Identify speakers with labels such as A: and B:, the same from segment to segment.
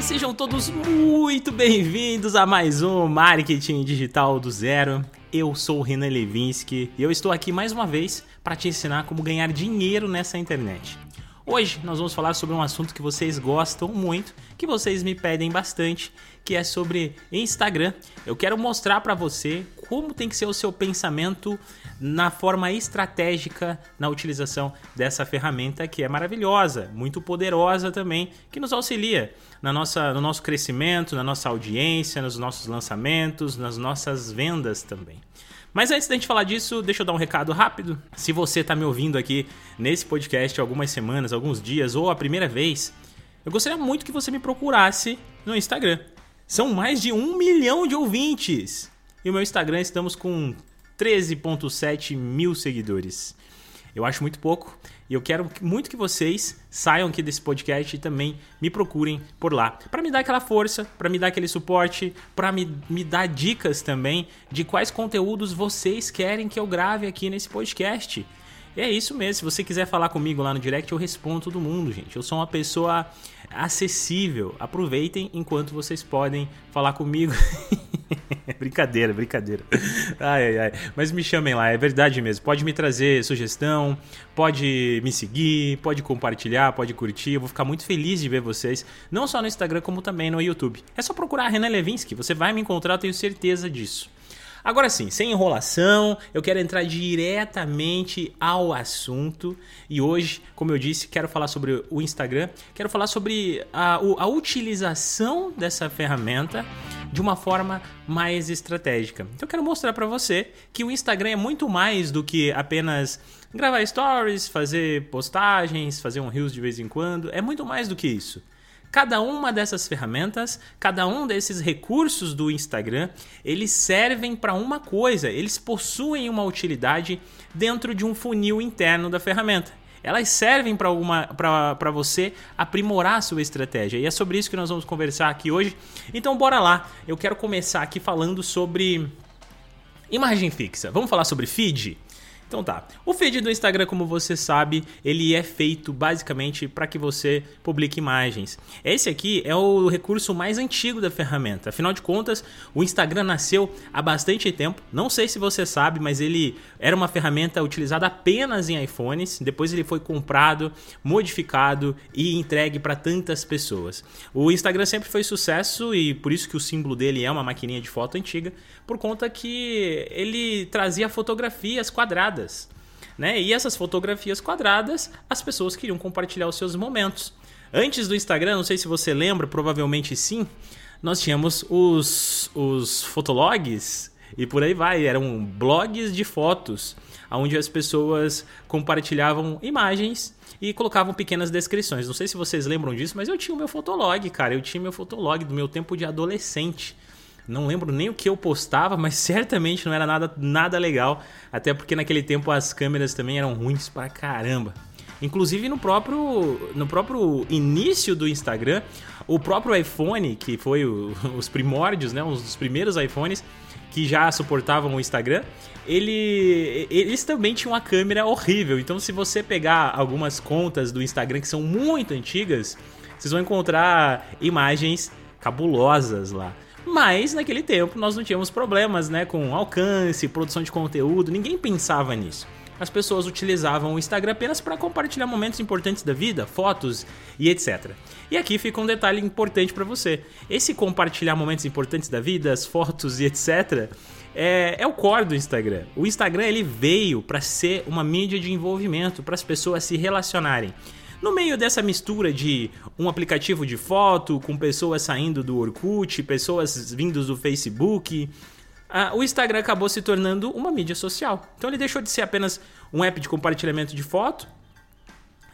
A: Sejam todos muito bem-vindos a mais um Marketing Digital do Zero. Eu sou o Renan Levinsky e eu estou aqui mais uma vez para te ensinar como ganhar dinheiro nessa internet. Hoje nós vamos falar sobre um assunto que vocês gostam muito, que vocês me pedem bastante, que é sobre Instagram. Eu quero mostrar para você como tem que ser o seu pensamento na forma estratégica na utilização dessa ferramenta que é maravilhosa, muito poderosa também, que nos auxilia na nossa, no nosso crescimento, na nossa audiência, nos nossos lançamentos, nas nossas vendas também. Mas antes da gente falar disso, deixa eu dar um recado rápido. Se você está me ouvindo aqui nesse podcast algumas semanas, alguns dias ou a primeira vez, eu gostaria muito que você me procurasse no Instagram. São mais de um milhão de ouvintes. E o meu Instagram estamos com 13,7 mil seguidores. Eu acho muito pouco e eu quero muito que vocês saiam aqui desse podcast e também me procurem por lá. Para me dar aquela força, para me dar aquele suporte, para me, me dar dicas também de quais conteúdos vocês querem que eu grave aqui nesse podcast. E é isso mesmo. Se você quiser falar comigo lá no direct, eu respondo todo mundo, gente. Eu sou uma pessoa acessível. Aproveitem enquanto vocês podem falar comigo. brincadeira, brincadeira. Ai, ai, ai. Mas me chamem lá, é verdade mesmo. Pode me trazer sugestão, pode me seguir, pode compartilhar, pode curtir. Eu vou ficar muito feliz de ver vocês, não só no Instagram, como também no YouTube. É só procurar Renan Levinsky, você vai me encontrar, eu tenho certeza disso. Agora sim, sem enrolação, eu quero entrar diretamente ao assunto. E hoje, como eu disse, quero falar sobre o Instagram, quero falar sobre a, a utilização dessa ferramenta de uma forma mais estratégica. Então eu quero mostrar para você que o Instagram é muito mais do que apenas gravar stories, fazer postagens, fazer um reels de vez em quando, é muito mais do que isso. Cada uma dessas ferramentas, cada um desses recursos do Instagram, eles servem para uma coisa, eles possuem uma utilidade dentro de um funil interno da ferramenta. Elas servem para você aprimorar a sua estratégia. E é sobre isso que nós vamos conversar aqui hoje. Então bora lá. Eu quero começar aqui falando sobre imagem fixa. Vamos falar sobre feed? Então tá. O feed do Instagram, como você sabe, ele é feito basicamente para que você publique imagens. Esse aqui é o recurso mais antigo da ferramenta. Afinal de contas, o Instagram nasceu há bastante tempo. Não sei se você sabe, mas ele era uma ferramenta utilizada apenas em iPhones. Depois ele foi comprado, modificado e entregue para tantas pessoas. O Instagram sempre foi sucesso e por isso que o símbolo dele é uma maquininha de foto antiga, por conta que ele trazia fotografias quadradas quadradas. Né? E essas fotografias quadradas, as pessoas queriam compartilhar os seus momentos. Antes do Instagram, não sei se você lembra, provavelmente sim, nós tínhamos os, os fotologs e por aí vai. Eram blogs de fotos, onde as pessoas compartilhavam imagens e colocavam pequenas descrições. Não sei se vocês lembram disso, mas eu tinha o meu fotolog, cara. Eu tinha meu fotolog do meu tempo de adolescente. Não lembro nem o que eu postava, mas certamente não era nada, nada legal. Até porque naquele tempo as câmeras também eram ruins pra caramba. Inclusive no próprio, no próprio início do Instagram, o próprio iPhone, que foi o, os primórdios, né, os primeiros iPhones que já suportavam o Instagram, ele, eles também tinham uma câmera horrível. Então, se você pegar algumas contas do Instagram que são muito antigas, vocês vão encontrar imagens cabulosas lá. Mas naquele tempo nós não tínhamos problemas né, com alcance, produção de conteúdo, ninguém pensava nisso. As pessoas utilizavam o Instagram apenas para compartilhar momentos importantes da vida, fotos e etc. E aqui fica um detalhe importante para você. Esse compartilhar momentos importantes da vida, as fotos e etc. É, é, o core do Instagram. O Instagram ele veio para ser uma mídia de envolvimento, para as pessoas se relacionarem. No meio dessa mistura de um aplicativo de foto com pessoas saindo do Orkut, pessoas vindos do Facebook, o Instagram acabou se tornando uma mídia social. Então ele deixou de ser apenas um app de compartilhamento de foto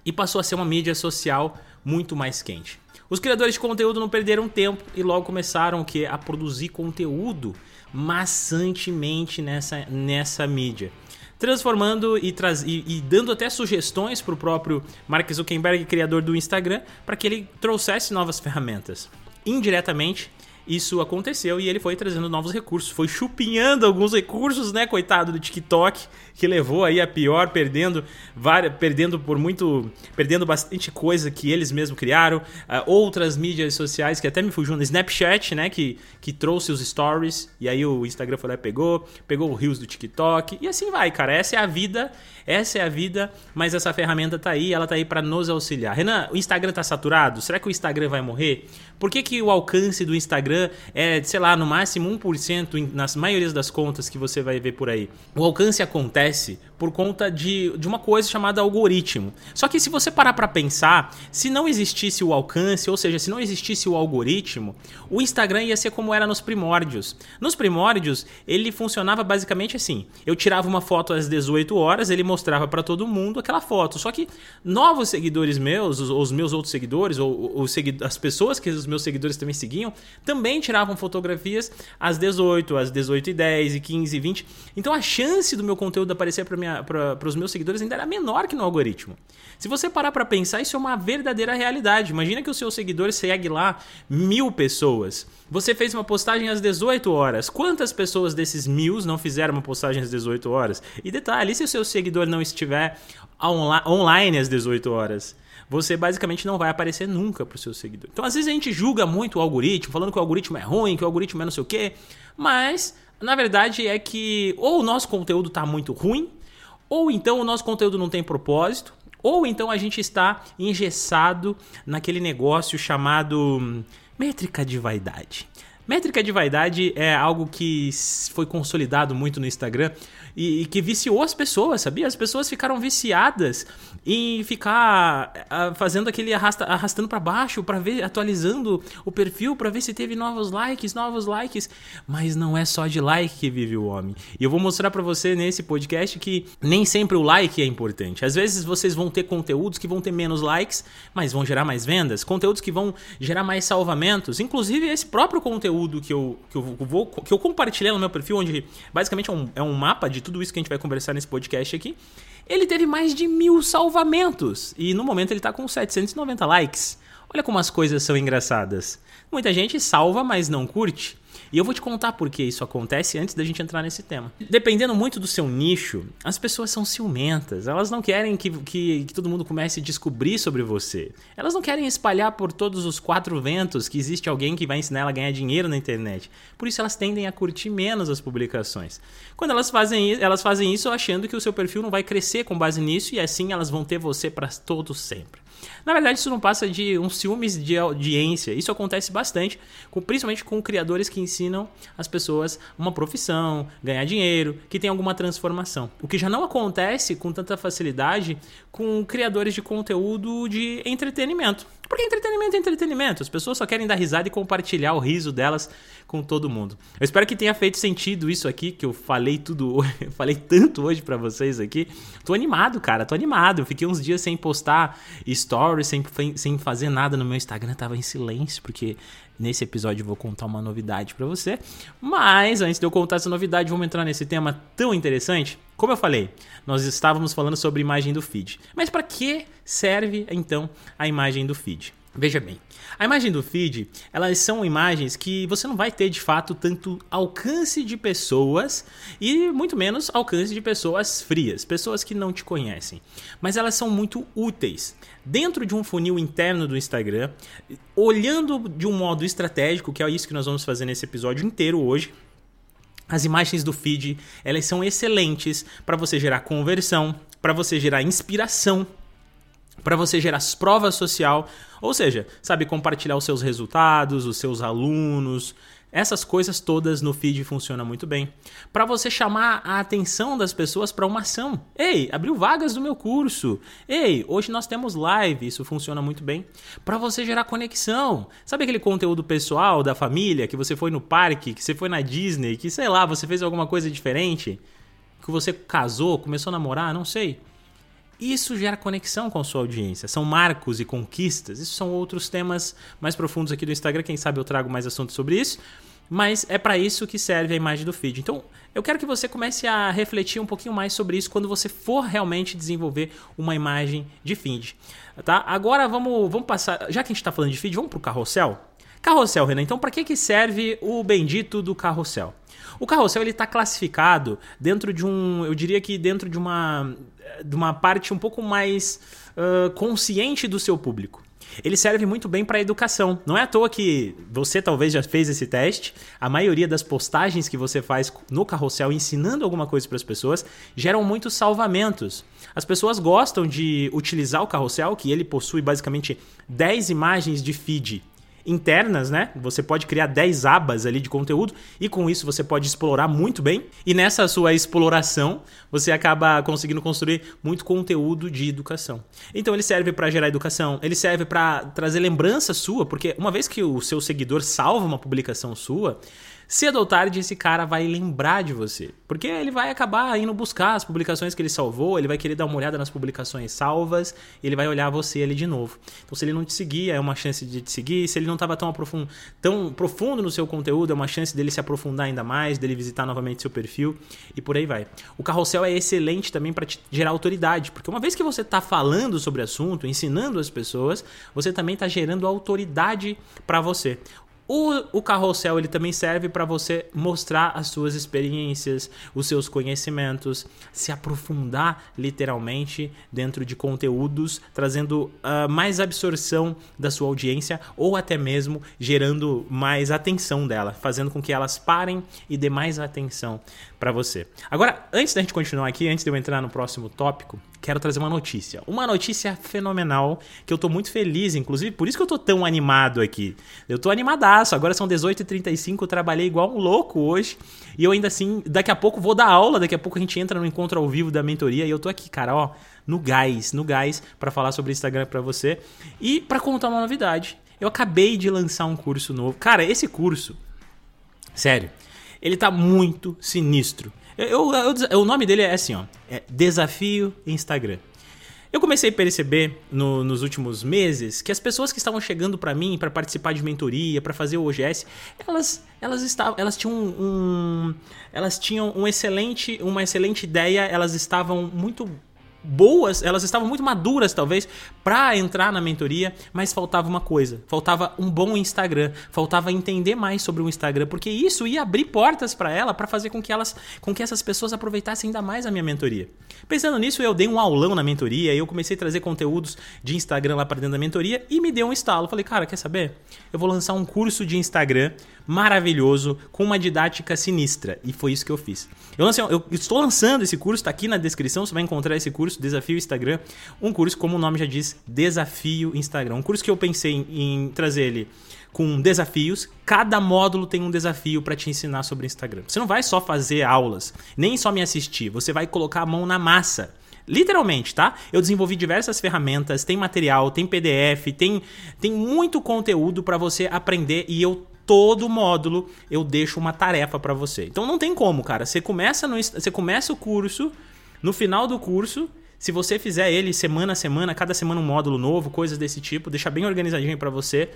A: e passou a ser uma mídia social muito mais quente. Os criadores de conteúdo não perderam tempo e logo começaram que a produzir conteúdo maçantemente nessa, nessa mídia transformando e, traz, e, e dando até sugestões para o próprio Mark Zuckerberg, criador do Instagram, para que ele trouxesse novas ferramentas. Indiretamente, isso aconteceu e ele foi trazendo novos recursos, foi chupinhando alguns recursos, né, coitado do TikTok, que levou aí a pior, perdendo várias, perdendo por muito, perdendo bastante coisa que eles mesmos criaram, uh, outras mídias sociais que até me fugiu no Snapchat, né, que, que trouxe os stories e aí o Instagram foi lá e pegou, pegou o Reels do TikTok e assim vai, cara. Essa é a vida, essa é a vida, mas essa ferramenta tá aí, ela tá aí para nos auxiliar. Renan, o Instagram tá saturado? Será que o Instagram vai morrer? Por que, que o alcance do Instagram é, sei lá, no máximo 1% nas maiorias das contas que você vai ver por aí? O alcance acontece acontece por conta de, de uma coisa chamada algoritmo. Só que se você parar para pensar, se não existisse o alcance, ou seja, se não existisse o algoritmo, o Instagram ia ser como era nos primórdios. Nos primórdios, ele funcionava basicamente assim: eu tirava uma foto às 18 horas, ele mostrava para todo mundo aquela foto. Só que novos seguidores meus, os, os meus outros seguidores, ou os as pessoas que os meus seguidores também seguiam, também tiravam fotografias às 18, às 18 e 10, e 15 e 20. Então a chance do meu conteúdo aparecer para para os meus seguidores ainda era menor que no algoritmo. Se você parar para pensar, isso é uma verdadeira realidade. Imagina que o seu seguidor segue lá mil pessoas. Você fez uma postagem às 18 horas. Quantas pessoas desses mil não fizeram uma postagem às 18 horas? E detalhe, se o seu seguidor não estiver online às 18 horas? você basicamente não vai aparecer nunca para o seu seguidor. Então, às vezes a gente julga muito o algoritmo, falando que o algoritmo é ruim, que o algoritmo é não sei o quê, mas na verdade é que ou o nosso conteúdo está muito ruim, ou então o nosso conteúdo não tem propósito, ou então a gente está engessado naquele negócio chamado hum, métrica de vaidade. Métrica de vaidade é algo que foi consolidado muito no Instagram e, e que viciou as pessoas, sabia? As pessoas ficaram viciadas em ficar uh, fazendo aquele arrasta, arrastando para baixo para ver, atualizando o perfil para ver se teve novos likes, novos likes. Mas não é só de like que vive o homem. E eu vou mostrar para você nesse podcast que nem sempre o like é importante. Às vezes vocês vão ter conteúdos que vão ter menos likes, mas vão gerar mais vendas, conteúdos que vão gerar mais salvamentos, inclusive esse próprio conteúdo conteúdo que eu, que eu, vou, que eu compartilhei no meu perfil, onde basicamente é um, é um mapa de tudo isso que a gente vai conversar nesse podcast aqui, ele teve mais de mil salvamentos. E no momento ele está com 790 likes. Olha como as coisas são engraçadas. Muita gente salva, mas não curte. E eu vou te contar por que isso acontece antes da gente entrar nesse tema. Dependendo muito do seu nicho, as pessoas são ciumentas. Elas não querem que, que, que todo mundo comece a descobrir sobre você. Elas não querem espalhar por todos os quatro ventos que existe alguém que vai ensinar ela a ganhar dinheiro na internet. Por isso elas tendem a curtir menos as publicações. Quando elas fazem, elas fazem isso achando que o seu perfil não vai crescer com base nisso e assim elas vão ter você para todo sempre. Na verdade, isso não passa de uns ciúmes de audiência. Isso acontece bastante, com, principalmente com criadores que ensinam as pessoas uma profissão, ganhar dinheiro, que tem alguma transformação. O que já não acontece com tanta facilidade com criadores de conteúdo de entretenimento. Porque entretenimento é entretenimento. As pessoas só querem dar risada e compartilhar o riso delas com todo mundo. Eu espero que tenha feito sentido isso aqui, que eu falei tudo, falei tanto hoje para vocês aqui. Tô animado, cara, tô animado. Eu fiquei uns dias sem postar stories, sem, sem fazer nada no meu Instagram, tava em silêncio, porque nesse episódio eu vou contar uma novidade para você. Mas antes de eu contar essa novidade, vamos entrar nesse tema tão interessante. Como eu falei, nós estávamos falando sobre imagem do feed. Mas para que serve então a imagem do feed? Veja bem, a imagem do feed, elas são imagens que você não vai ter de fato tanto alcance de pessoas e muito menos alcance de pessoas frias, pessoas que não te conhecem. Mas elas são muito úteis. Dentro de um funil interno do Instagram, olhando de um modo estratégico, que é isso que nós vamos fazer nesse episódio inteiro hoje, as imagens do feed, elas são excelentes para você gerar conversão, para você gerar inspiração para você gerar prova social, ou seja, sabe, compartilhar os seus resultados, os seus alunos, essas coisas todas no feed funcionam muito bem. Para você chamar a atenção das pessoas para uma ação. Ei, abriu vagas do meu curso. Ei, hoje nós temos live, isso funciona muito bem. Para você gerar conexão. Sabe aquele conteúdo pessoal da família que você foi no parque, que você foi na Disney, que sei lá, você fez alguma coisa diferente? Que você casou, começou a namorar, não sei. Isso gera conexão com a sua audiência. São marcos e conquistas. Isso são outros temas mais profundos aqui do Instagram. Quem sabe eu trago mais assuntos sobre isso. Mas é para isso que serve a imagem do feed. Então, eu quero que você comece a refletir um pouquinho mais sobre isso quando você for realmente desenvolver uma imagem de feed. Tá? Agora vamos, vamos passar. Já que a gente está falando de feed, vamos para o carrossel. Carrossel, Renan. Então, para que, que serve o bendito do carrossel? O carrossel ele está classificado dentro de um, eu diria que dentro de uma, de uma parte um pouco mais uh, consciente do seu público. Ele serve muito bem para educação. Não é à toa que você talvez já fez esse teste. A maioria das postagens que você faz no carrossel ensinando alguma coisa para as pessoas geram muitos salvamentos. As pessoas gostam de utilizar o carrossel, que ele possui basicamente 10 imagens de feed internas, né? Você pode criar 10 abas ali de conteúdo e com isso você pode explorar muito bem. E nessa sua exploração, você acaba conseguindo construir muito conteúdo de educação. Então ele serve para gerar educação, ele serve para trazer lembrança sua, porque uma vez que o seu seguidor salva uma publicação sua, cedo ou tarde esse cara vai lembrar de você. Porque ele vai acabar indo buscar as publicações que ele salvou, ele vai querer dar uma olhada nas publicações salvas, ele vai olhar você ali de novo. Então, se ele não te seguir, é uma chance de te seguir. Se ele não estava tão, aprofund... tão profundo no seu conteúdo, é uma chance dele se aprofundar ainda mais, dele visitar novamente seu perfil e por aí vai. O carrossel é excelente também para gerar autoridade, porque uma vez que você está falando sobre assunto, ensinando as pessoas, você também está gerando autoridade para você. O, o carrossel ele também serve para você mostrar as suas experiências, os seus conhecimentos, se aprofundar literalmente dentro de conteúdos, trazendo uh, mais absorção da sua audiência ou até mesmo gerando mais atenção dela, fazendo com que elas parem e dê mais atenção para você. Agora, antes da gente continuar aqui, antes de eu entrar no próximo tópico, quero trazer uma notícia. Uma notícia fenomenal que eu tô muito feliz, inclusive, por isso que eu tô tão animado aqui. Eu tô animadaço, agora são 18h35, eu trabalhei igual um louco hoje. E eu ainda assim, daqui a pouco vou dar aula, daqui a pouco a gente entra no encontro ao vivo da mentoria e eu tô aqui, cara, ó, no gás, no gás para falar sobre Instagram para você e para contar uma novidade. Eu acabei de lançar um curso novo. Cara, esse curso, sério, ele tá muito sinistro. Eu, eu, eu, o nome dele é assim, ó. É Desafio Instagram. Eu comecei a perceber no, nos últimos meses que as pessoas que estavam chegando para mim para participar de mentoria, para fazer o OGS, elas elas estavam, elas tinham um, elas tinham um excelente, uma excelente ideia, elas estavam muito boas, elas estavam muito maduras talvez para entrar na mentoria, mas faltava uma coisa, faltava um bom Instagram, faltava entender mais sobre o Instagram, porque isso ia abrir portas para ela, para fazer com que elas, com que essas pessoas aproveitassem ainda mais a minha mentoria. Pensando nisso, eu dei um aulão na mentoria, eu comecei a trazer conteúdos de Instagram lá para dentro da mentoria e me deu um estalo. Falei, cara, quer saber? Eu vou lançar um curso de Instagram maravilhoso com uma didática sinistra e foi isso que eu fiz. Eu, lancei, eu estou lançando esse curso, está aqui na descrição, você vai encontrar esse curso curso Desafio Instagram, um curso, como o nome já diz, Desafio Instagram. Um curso que eu pensei em, em trazer ele com desafios. Cada módulo tem um desafio para te ensinar sobre Instagram. Você não vai só fazer aulas, nem só me assistir, você vai colocar a mão na massa. Literalmente, tá? Eu desenvolvi diversas ferramentas, tem material, tem PDF, tem, tem muito conteúdo para você aprender e eu todo módulo eu deixo uma tarefa para você. Então não tem como, cara. Você começa no você começa o curso, no final do curso se você fizer ele semana a semana, cada semana um módulo novo, coisas desse tipo, deixar bem organizadinho para você,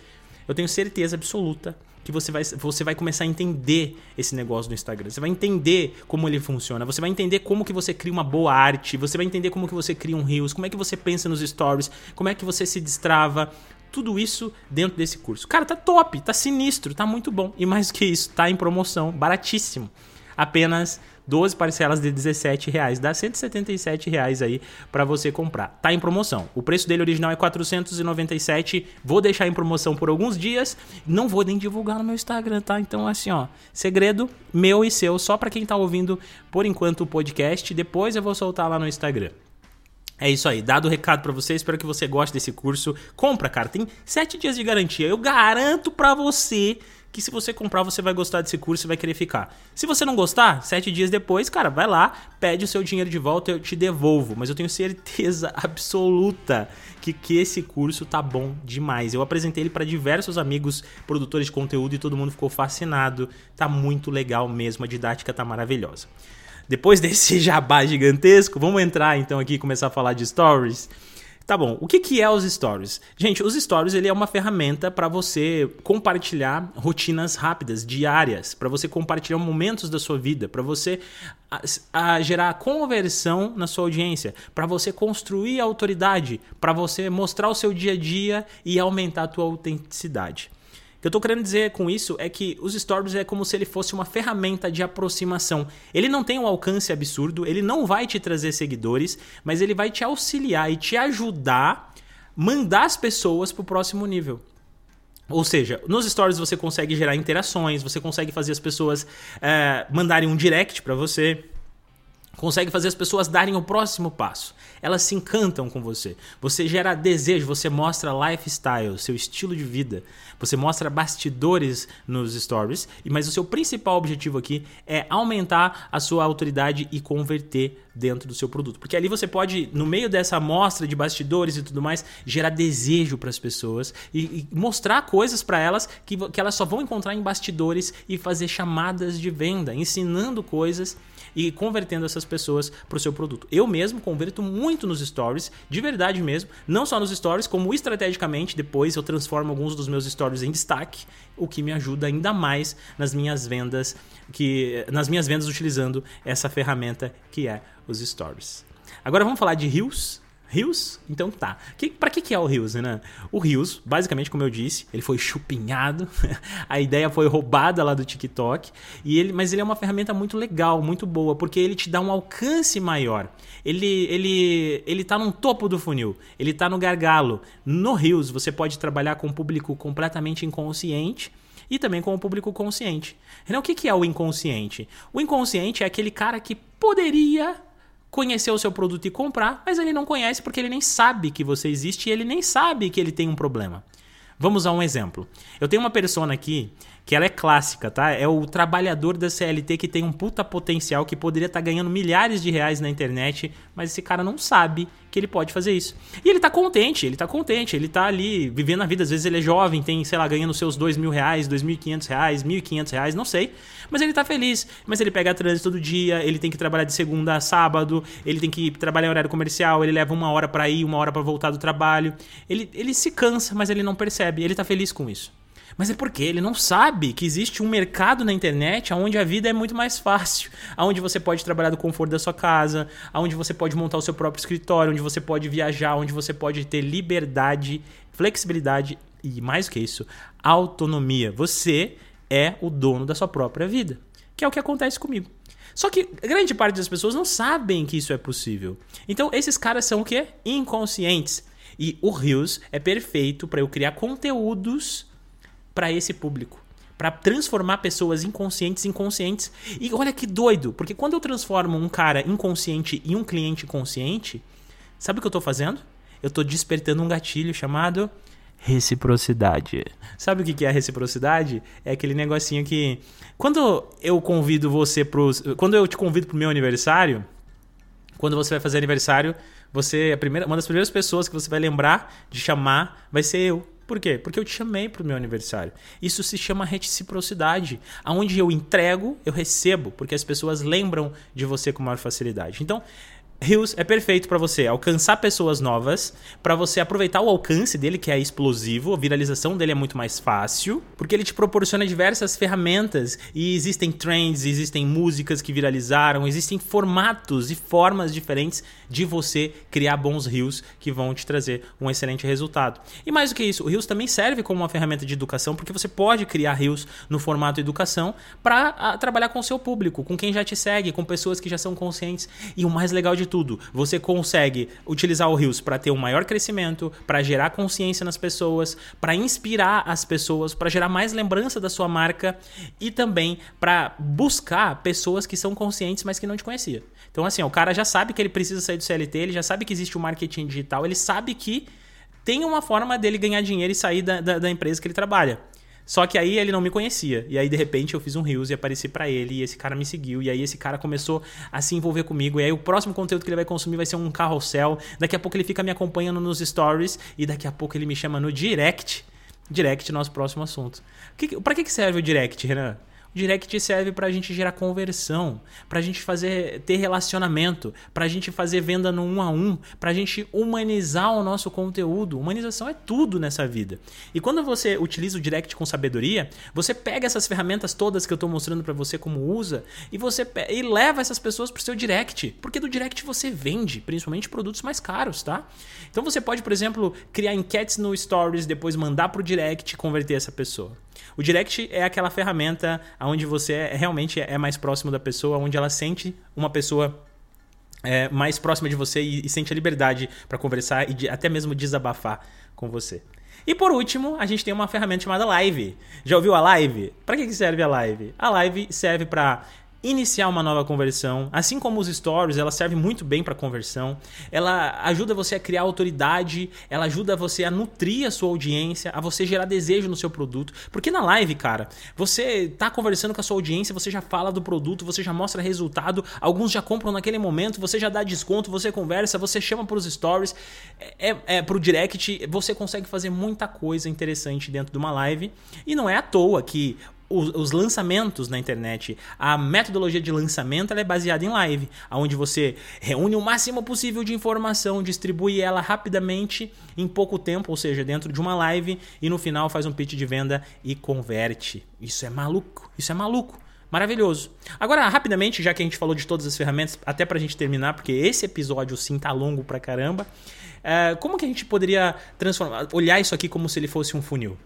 A: eu tenho certeza absoluta que você vai, você vai começar a entender esse negócio do Instagram. Você vai entender como ele funciona. Você vai entender como que você cria uma boa arte. Você vai entender como que você cria um Reels. Como é que você pensa nos stories. Como é que você se destrava. Tudo isso dentro desse curso. Cara, tá top, tá sinistro, tá muito bom. E mais que isso, tá em promoção, baratíssimo. Apenas 12 parcelas de 17 reais, dá 177 reais aí para você comprar. Tá em promoção. O preço dele original é 497. Vou deixar em promoção por alguns dias. Não vou nem divulgar no meu Instagram, tá? Então assim, ó, segredo meu e seu, só para quem tá ouvindo por enquanto o podcast. Depois eu vou soltar lá no Instagram. É isso aí, dado o recado para você, espero que você goste desse curso. Compra, cara, tem 7 dias de garantia. Eu garanto para você que se você comprar, você vai gostar desse curso e vai querer ficar. Se você não gostar, sete dias depois, cara, vai lá, pede o seu dinheiro de volta e eu te devolvo. Mas eu tenho certeza absoluta que, que esse curso tá bom demais. Eu apresentei ele para diversos amigos produtores de conteúdo e todo mundo ficou fascinado. Tá muito legal mesmo, a didática tá maravilhosa. Depois desse jabá gigantesco, vamos entrar então aqui e começar a falar de stories. Tá bom, o que, que é os stories? Gente, os stories ele é uma ferramenta para você compartilhar rotinas rápidas, diárias, para você compartilhar momentos da sua vida, para você a, a gerar conversão na sua audiência, para você construir autoridade, para você mostrar o seu dia a dia e aumentar a tua autenticidade. O que eu tô querendo dizer com isso é que os stories é como se ele fosse uma ferramenta de aproximação. Ele não tem um alcance absurdo, ele não vai te trazer seguidores, mas ele vai te auxiliar e te ajudar mandar as pessoas pro próximo nível. Ou seja, nos stories você consegue gerar interações, você consegue fazer as pessoas é, mandarem um direct para você, consegue fazer as pessoas darem o próximo passo. Elas se encantam com você. Você gera desejo, você mostra lifestyle, seu estilo de vida. Você mostra bastidores nos stories, mas o seu principal objetivo aqui é aumentar a sua autoridade e converter dentro do seu produto. Porque ali você pode, no meio dessa amostra de bastidores e tudo mais, gerar desejo para as pessoas e, e, mostrar coisas para elas que, que elas só vão encontrar em bastidores e fazer chamadas de venda, ensinando coisas e convertendo essas pessoas para o seu produto. Eu mesmo converto muito nos stories, de verdade mesmo, não só nos stories, como estrategicamente depois eu transformo alguns dos meus stories em destaque, o que me ajuda ainda mais nas minhas vendas, que nas minhas vendas utilizando essa ferramenta que é os stories. Agora vamos falar de rios Rios? Então tá. Que, para que, que é o Rios, né? O Rios, basicamente, como eu disse, ele foi chupinhado. a ideia foi roubada lá do TikTok. E ele, mas ele é uma ferramenta muito legal, muito boa, porque ele te dá um alcance maior. Ele, ele, ele tá no topo do funil. Ele tá no gargalo. No Rios, você pode trabalhar com um público completamente inconsciente e também com o público consciente. Então, o que é o inconsciente? O inconsciente é aquele cara que poderia conhecer o seu produto e comprar, mas ele não conhece porque ele nem sabe que você existe e ele nem sabe que ele tem um problema. Vamos a um exemplo. Eu tenho uma persona aqui que ela é clássica, tá? É o trabalhador da CLT que tem um puta potencial, que poderia estar tá ganhando milhares de reais na internet, mas esse cara não sabe que ele pode fazer isso. E ele tá contente, ele tá contente, ele tá ali vivendo a vida. Às vezes ele é jovem, tem, sei lá, ganhando seus dois mil reais, dois mil e quinhentos reais, mil e quinhentos reais, não sei. Mas ele tá feliz. Mas ele pega trânsito todo dia, ele tem que trabalhar de segunda a sábado, ele tem que trabalhar em horário comercial, ele leva uma hora para ir, uma hora para voltar do trabalho. Ele, ele se cansa, mas ele não percebe. Ele tá feliz com isso. Mas é porque ele não sabe que existe um mercado na internet onde a vida é muito mais fácil, onde você pode trabalhar do conforto da sua casa, onde você pode montar o seu próprio escritório, onde você pode viajar, onde você pode ter liberdade, flexibilidade e mais que isso, autonomia. Você é o dono da sua própria vida, que é o que acontece comigo. Só que grande parte das pessoas não sabem que isso é possível. Então, esses caras são o quê? Inconscientes. E o Reels é perfeito para eu criar conteúdos para esse público. Para transformar pessoas inconscientes em conscientes. E olha que doido, porque quando eu transformo um cara inconsciente em um cliente consciente, sabe o que eu estou fazendo? Eu estou despertando um gatilho chamado reciprocidade. Sabe o que é a reciprocidade? É aquele negocinho que quando eu convido você pro, quando eu te convido pro meu aniversário, quando você vai fazer aniversário, você a primeira, uma das primeiras pessoas que você vai lembrar de chamar vai ser eu. Por quê? Porque eu te chamei para o meu aniversário. Isso se chama reciprocidade. Aonde eu entrego, eu recebo, porque as pessoas lembram de você com maior facilidade. Então, Rios é perfeito para você alcançar pessoas novas, para você aproveitar o alcance dele, que é explosivo, a viralização dele é muito mais fácil, porque ele te proporciona diversas ferramentas e existem trends, existem músicas que viralizaram, existem formatos e formas diferentes de você criar bons rios que vão te trazer um excelente resultado. E mais do que isso, o Rios também serve como uma ferramenta de educação, porque você pode criar rios no formato educação para trabalhar com o seu público, com quem já te segue, com pessoas que já são conscientes. E o mais legal de tudo, você consegue utilizar o Rios para ter um maior crescimento, para gerar consciência nas pessoas, para inspirar as pessoas, para gerar mais lembrança da sua marca e também para buscar pessoas que são conscientes, mas que não te conhecia. Então, assim, o cara já sabe que ele precisa sair do CLT, ele já sabe que existe o marketing digital, ele sabe que tem uma forma dele ganhar dinheiro e sair da, da, da empresa que ele trabalha. Só que aí ele não me conhecia. E aí, de repente, eu fiz um Reels e apareci para ele. E esse cara me seguiu. E aí, esse cara começou a se envolver comigo. E aí, o próximo conteúdo que ele vai consumir vai ser um carrossel. Daqui a pouco, ele fica me acompanhando nos stories. E daqui a pouco, ele me chama no direct. Direct, nosso próximo assunto. Que, pra que serve o direct, Renan? O direct serve para a gente gerar conversão, para a gente fazer ter relacionamento, para a gente fazer venda no um a um, para a gente humanizar o nosso conteúdo. Humanização é tudo nessa vida. E quando você utiliza o direct com sabedoria, você pega essas ferramentas todas que eu estou mostrando para você como usa e você e leva essas pessoas para o seu direct, porque do direct você vende, principalmente produtos mais caros, tá? Então você pode, por exemplo, criar enquetes no Stories, depois mandar para o direct e converter essa pessoa. O direct é aquela ferramenta onde você é, realmente é mais próximo da pessoa, onde ela sente uma pessoa é, mais próxima de você e, e sente a liberdade para conversar e de, até mesmo desabafar com você. E por último, a gente tem uma ferramenta chamada Live. Já ouviu a Live? Para que serve a Live? A Live serve para iniciar uma nova conversão, assim como os stories, ela serve muito bem para conversão. Ela ajuda você a criar autoridade, ela ajuda você a nutrir a sua audiência, a você gerar desejo no seu produto. Porque na live, cara, você tá conversando com a sua audiência, você já fala do produto, você já mostra resultado, alguns já compram naquele momento, você já dá desconto, você conversa, você chama para os stories, é, é, pro direct, você consegue fazer muita coisa interessante dentro de uma live. E não é à toa que os, os, lançamentos na internet, a metodologia de lançamento é baseada em live, onde você reúne o máximo possível de informação, distribui ela rapidamente em pouco tempo, ou seja, dentro de uma live, e no final faz um pitch de venda e converte. Isso é maluco, isso é maluco. Maravilhoso. Agora, rapidamente, já que a gente falou de todas as ferramentas, até pra gente terminar, porque esse episódio sim tá longo pra caramba, é, como que a gente poderia transformar, olhar isso aqui como se ele fosse um funil?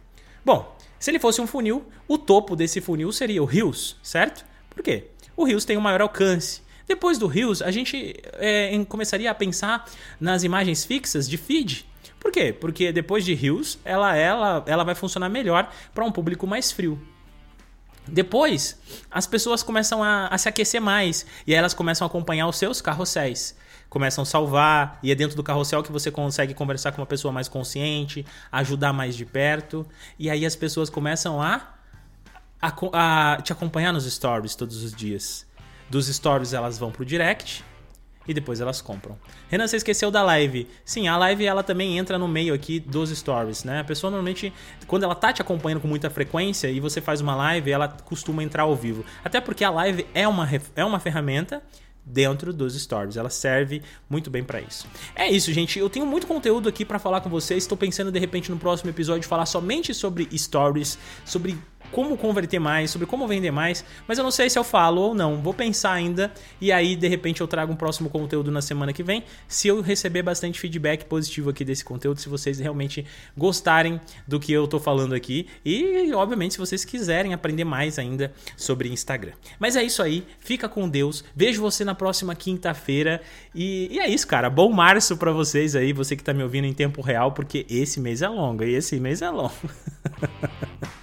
A: Bom, se ele fosse um funil, o topo desse funil seria o Rios, certo? Por quê? O Rios tem um maior alcance. Depois do Rios, a gente é, começaria a pensar nas imagens fixas de feed. Por quê? Porque depois de Rios, ela, ela, ela vai funcionar melhor para um público mais frio. Depois, as pessoas começam a, a, se aquecer mais e aí elas começam a acompanhar os seus carrosséis começam a salvar, e é dentro do carrossel que você consegue conversar com uma pessoa mais consciente, ajudar mais de perto, e aí as pessoas começam a, a, a te acompanhar nos stories todos os dias. Dos stories elas vão pro direct e depois elas compram. Renan, você esqueceu da live. Sim, a live ela também entra no meio aqui dos stories, né? A pessoa normalmente, quando ela tá te acompanhando com muita frequência e você faz uma live, ela costuma entrar ao vivo. Até porque a live é uma, é uma ferramenta dentro dos stories. Ela serve muito bem para isso. É isso, gente. Eu tenho muito conteúdo aqui para falar com vocês. Estou pensando de repente no próximo episódio falar somente sobre stories, sobre como converter mais, sobre como vender mais, mas eu não sei se eu falo ou não. Vou pensar ainda e aí de repente eu trago um próximo conteúdo na semana que vem, se eu receber bastante feedback positivo aqui desse conteúdo, se vocês realmente gostarem do que eu tô falando aqui e obviamente se vocês quiserem aprender mais ainda sobre Instagram. Mas é isso aí, fica com Deus. Vejo você na próxima quinta-feira e, e, é isso, cara. Bom março para vocês aí, você que tá me ouvindo em tempo real, porque esse mês é longo e esse mês é longo.